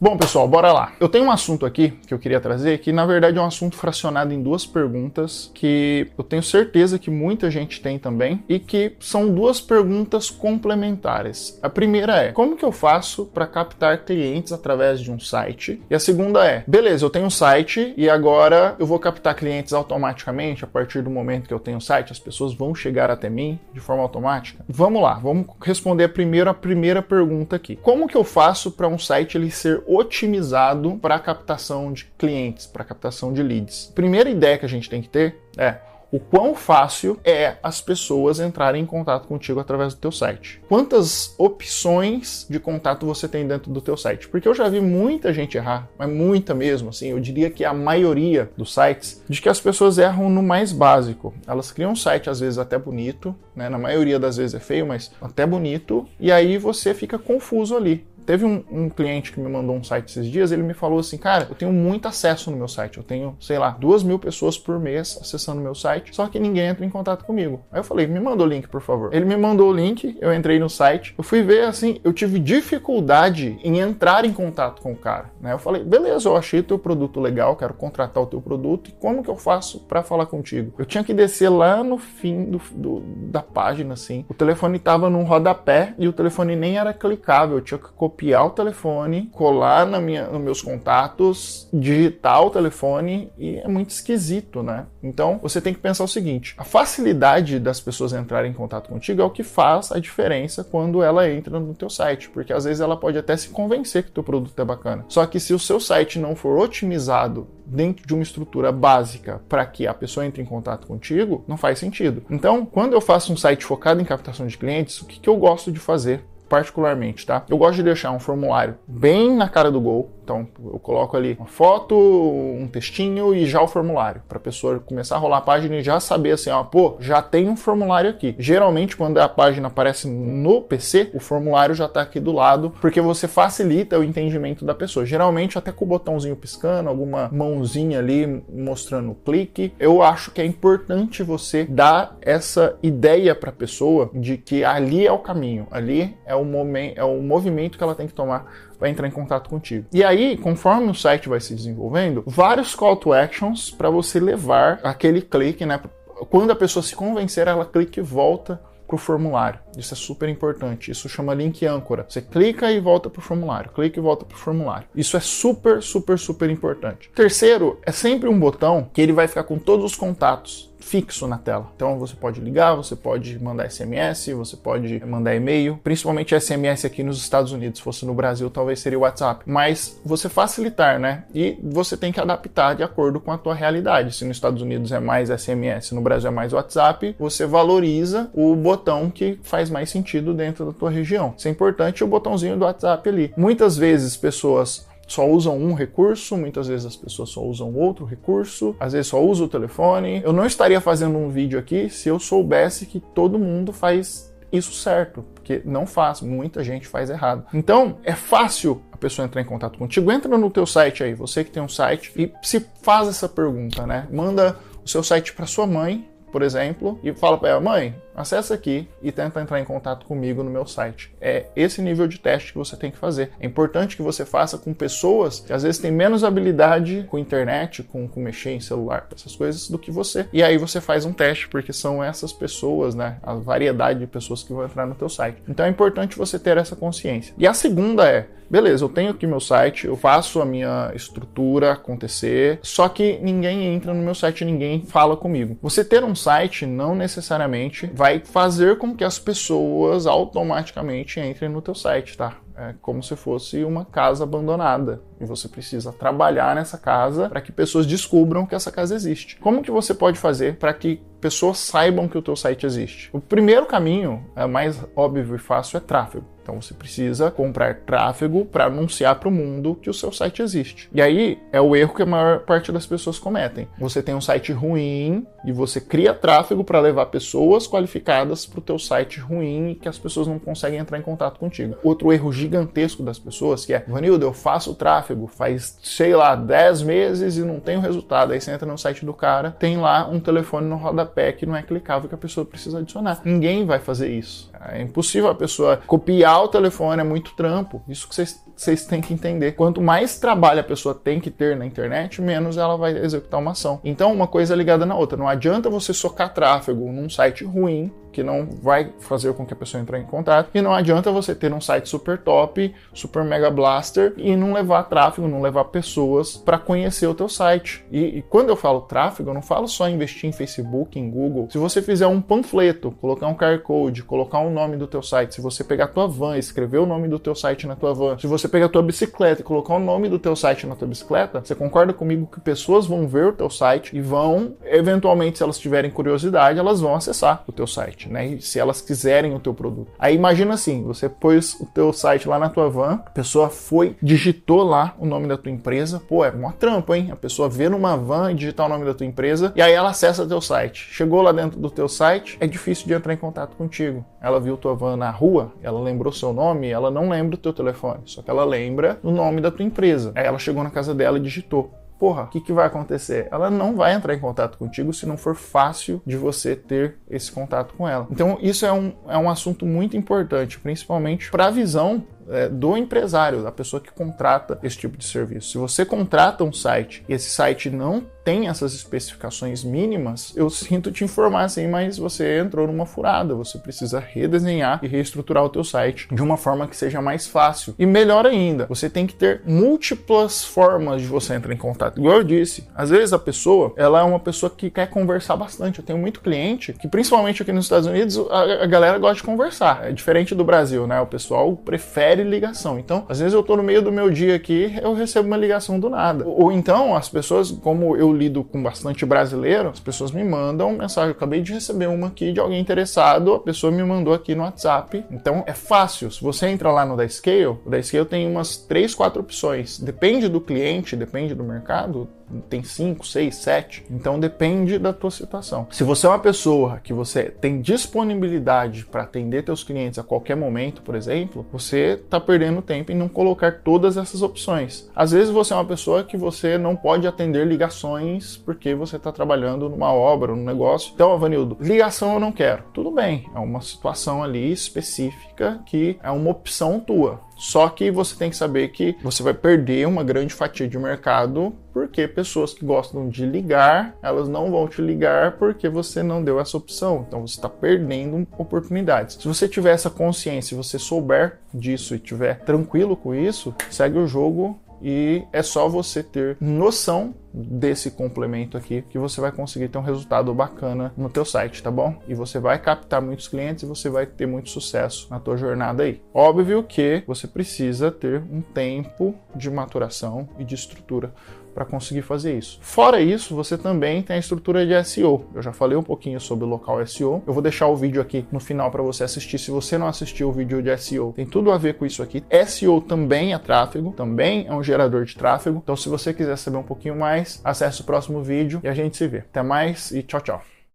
Bom, pessoal, bora lá. Eu tenho um assunto aqui que eu queria trazer que, na verdade, é um assunto fracionado em duas perguntas que eu tenho certeza que muita gente tem também e que são duas perguntas complementares. A primeira é: como que eu faço para captar clientes através de um site? E a segunda é: beleza, eu tenho um site e agora eu vou captar clientes automaticamente a partir do momento que eu tenho um site, as pessoas vão chegar até mim de forma automática? Vamos lá, vamos responder primeiro a primeira pergunta aqui. Como que eu faço para um site ele ser otimizado para captação de clientes, para captação de leads. Primeira ideia que a gente tem que ter é o quão fácil é as pessoas entrarem em contato contigo através do teu site. Quantas opções de contato você tem dentro do teu site? Porque eu já vi muita gente errar, mas muita mesmo, assim, eu diria que a maioria dos sites, de que as pessoas erram no mais básico. Elas criam um site às vezes até bonito, né? Na maioria das vezes é feio, mas até bonito, e aí você fica confuso ali. Teve um, um, cliente que me mandou um site esses dias, ele me falou assim, cara, eu tenho muito acesso no meu site, eu tenho, sei lá, duas mil pessoas por mês acessando meu site, só que ninguém entra em contato comigo. Aí eu falei, me manda o link, por favor. Ele me mandou o link, eu entrei no site, eu fui ver assim, eu tive dificuldade em entrar em contato com o cara, né? Eu falei, beleza, eu achei teu produto legal, quero contratar o teu produto, e como que eu faço para falar contigo? Eu tinha que descer lá no fim do, do, da página, assim, o telefone tava num rodapé e o telefone nem era clicável, eu tinha que copiar copiar o telefone, colar na minha, nos meus contatos, digitar o telefone e é muito esquisito, né? Então você tem que pensar o seguinte: a facilidade das pessoas entrarem em contato contigo é o que faz a diferença quando ela entra no teu site, porque às vezes ela pode até se convencer que o teu produto é bacana. Só que se o seu site não for otimizado dentro de uma estrutura básica para que a pessoa entre em contato contigo, não faz sentido. Então, quando eu faço um site focado em captação de clientes, o que, que eu gosto de fazer? Particularmente, tá? Eu gosto de deixar um formulário bem na cara do gol, então eu coloco ali uma foto, um textinho e já o formulário, para a pessoa começar a rolar a página e já saber assim, ó, pô, já tem um formulário aqui. Geralmente quando a página aparece no PC, o formulário já está aqui do lado, porque você facilita o entendimento da pessoa. Geralmente até com o botãozinho piscando, alguma mãozinha ali mostrando o clique. Eu acho que é importante você dar essa ideia para a pessoa de que ali é o caminho, ali é o momento, é o movimento que ela tem que tomar vai entrar em contato contigo. E aí, conforme o site vai se desenvolvendo, vários call to actions para você levar aquele clique, né? Quando a pessoa se convencer, ela clica e volta para o formulário. Isso é super importante. Isso chama link âncora. Você clica e volta para o formulário, clica e volta para o formulário. Isso é super, super, super importante. Terceiro, é sempre um botão que ele vai ficar com todos os contatos fixo na tela. Então você pode ligar, você pode mandar SMS, você pode mandar e-mail, principalmente SMS aqui nos Estados Unidos. Se fosse no Brasil, talvez seria o WhatsApp. Mas você facilitar, né? E você tem que adaptar de acordo com a tua realidade. Se nos Estados Unidos é mais SMS, no Brasil é mais WhatsApp, você valoriza o botão que faz mais sentido dentro da tua região. Isso é importante o botãozinho do WhatsApp ali. Muitas vezes pessoas só usam um recurso, muitas vezes as pessoas só usam outro recurso, às vezes só usa o telefone. Eu não estaria fazendo um vídeo aqui se eu soubesse que todo mundo faz isso certo, porque não faz, muita gente faz errado. Então, é fácil a pessoa entrar em contato contigo. Entra no teu site aí, você que tem um site, e se faz essa pergunta, né? Manda o seu site para sua mãe, por exemplo, e fala para ela: "Mãe, acessa aqui e tenta entrar em contato comigo no meu site. É esse nível de teste que você tem que fazer. É importante que você faça com pessoas que às vezes têm menos habilidade com internet, com, com mexer em celular, essas coisas, do que você. E aí você faz um teste, porque são essas pessoas, né? A variedade de pessoas que vão entrar no teu site. Então é importante você ter essa consciência. E a segunda é, beleza, eu tenho aqui meu site, eu faço a minha estrutura acontecer, só que ninguém entra no meu site, ninguém fala comigo. Você ter um site não necessariamente vai vai fazer com que as pessoas automaticamente entrem no teu site, tá? É como se fosse uma casa abandonada e você precisa trabalhar nessa casa para que pessoas descubram que essa casa existe. Como que você pode fazer para que pessoas saibam que o teu site existe? O primeiro caminho, é mais óbvio e fácil, é tráfego. Então você precisa comprar tráfego para anunciar para o mundo que o seu site existe. E aí é o erro que a maior parte das pessoas cometem. Você tem um site ruim e você cria tráfego para levar pessoas qualificadas para o teu site ruim e que as pessoas não conseguem entrar em contato contigo. Outro erro gigantesco das pessoas que é, Vanildo, eu faço tráfego faz, sei lá, 10 meses e não tenho resultado. Aí você entra no site do cara, tem lá um telefone no rodapé que não é clicável que a pessoa precisa adicionar. Ninguém vai fazer isso. É impossível a pessoa copiar o telefone, é muito trampo. Isso que vocês têm que entender. Quanto mais trabalho a pessoa tem que ter na internet, menos ela vai executar uma ação. Então, uma coisa é ligada na outra. Não adianta você socar tráfego num site ruim que não vai fazer com que a pessoa entre em contato. E não adianta você ter um site super top, super mega blaster e não levar tráfego, não levar pessoas para conhecer o teu site. E, e, quando eu falo tráfego, eu não falo só investir em Facebook, em Google. Se você fizer um panfleto, colocar um QR Code, colocar o nome do teu site, se você pegar a tua van, escrever o nome do teu site na tua van, se você pegar a tua bicicleta e colocar o nome do teu site na tua bicicleta, você concorda comigo que pessoas vão ver o teu site e vão, eventualmente, se elas tiverem curiosidade, elas vão acessar o teu site né? Se elas quiserem o teu produto. Aí imagina assim, você pôs o teu site lá na tua van, a pessoa foi, digitou lá o nome da tua empresa, pô, é uma trampa, hein? A pessoa vê numa van e digitar o nome da tua empresa e aí ela acessa teu site. Chegou lá dentro do teu site, é difícil de entrar em contato contigo. Ela viu tua van na rua, ela lembrou seu nome, ela não lembra o teu telefone, só que ela lembra o nome da tua empresa. Aí ela chegou na casa dela e digitou porra, o que, que vai acontecer? Ela não vai entrar em contato contigo se não for fácil de você ter esse contato com ela. Então, isso é um, é um assunto muito importante, principalmente para a visão é, do empresário, da pessoa que contrata esse tipo de serviço. Se você contrata um site e esse site não tem essas especificações mínimas, eu sinto te informar assim, mas você entrou numa furada, você precisa redesenhar e reestruturar o teu site de uma forma que seja mais fácil. E melhor ainda, você tem que ter múltiplas formas de você entrar em contato. Igual eu disse, às vezes a pessoa, ela é uma pessoa que quer conversar bastante. Eu tenho muito cliente que, principalmente aqui nos Estados Unidos, a, a galera gosta de conversar. É diferente do Brasil, né? O pessoal prefere ligação. Então, às vezes eu tô no meio do meu dia aqui, eu recebo uma ligação do nada. Ou então, as pessoas, como eu lido com bastante brasileiro, as pessoas me mandam mensagem. Eu acabei de receber uma aqui de alguém interessado, a pessoa me mandou aqui no WhatsApp. Então é fácil. Se você entra lá no da Scale, o da Scale tem umas 3, 4 opções. Depende do cliente, depende do mercado, tem 5, 6, 7. Então depende da tua situação. Se você é uma pessoa que você tem disponibilidade para atender teus clientes a qualquer momento, por exemplo, você está perdendo tempo em não colocar todas essas opções. Às vezes você é uma pessoa que você não pode atender ligações porque você está trabalhando numa obra, num negócio. Então, Avanildo, ligação eu não quero. Tudo bem, é uma situação ali específica que é uma opção tua. Só que você tem que saber que você vai perder uma grande fatia de mercado porque pessoas que gostam de ligar, elas não vão te ligar porque você não deu essa opção. Então você está perdendo oportunidades. Se você tiver essa consciência, se você souber disso e tiver tranquilo com isso, segue o jogo e é só você ter noção desse complemento aqui que você vai conseguir ter um resultado bacana no teu site, tá bom? E você vai captar muitos clientes e você vai ter muito sucesso na tua jornada aí. Óbvio que você precisa ter um tempo de maturação e de estrutura para conseguir fazer isso. Fora isso, você também tem a estrutura de SEO. Eu já falei um pouquinho sobre o local SEO. Eu vou deixar o vídeo aqui no final para você assistir. Se você não assistiu o vídeo de SEO, tem tudo a ver com isso aqui. SEO também é tráfego, também é um gerador de tráfego. Então, se você quiser saber um pouquinho mais, acesse o próximo vídeo e a gente se vê. Até mais e tchau, tchau.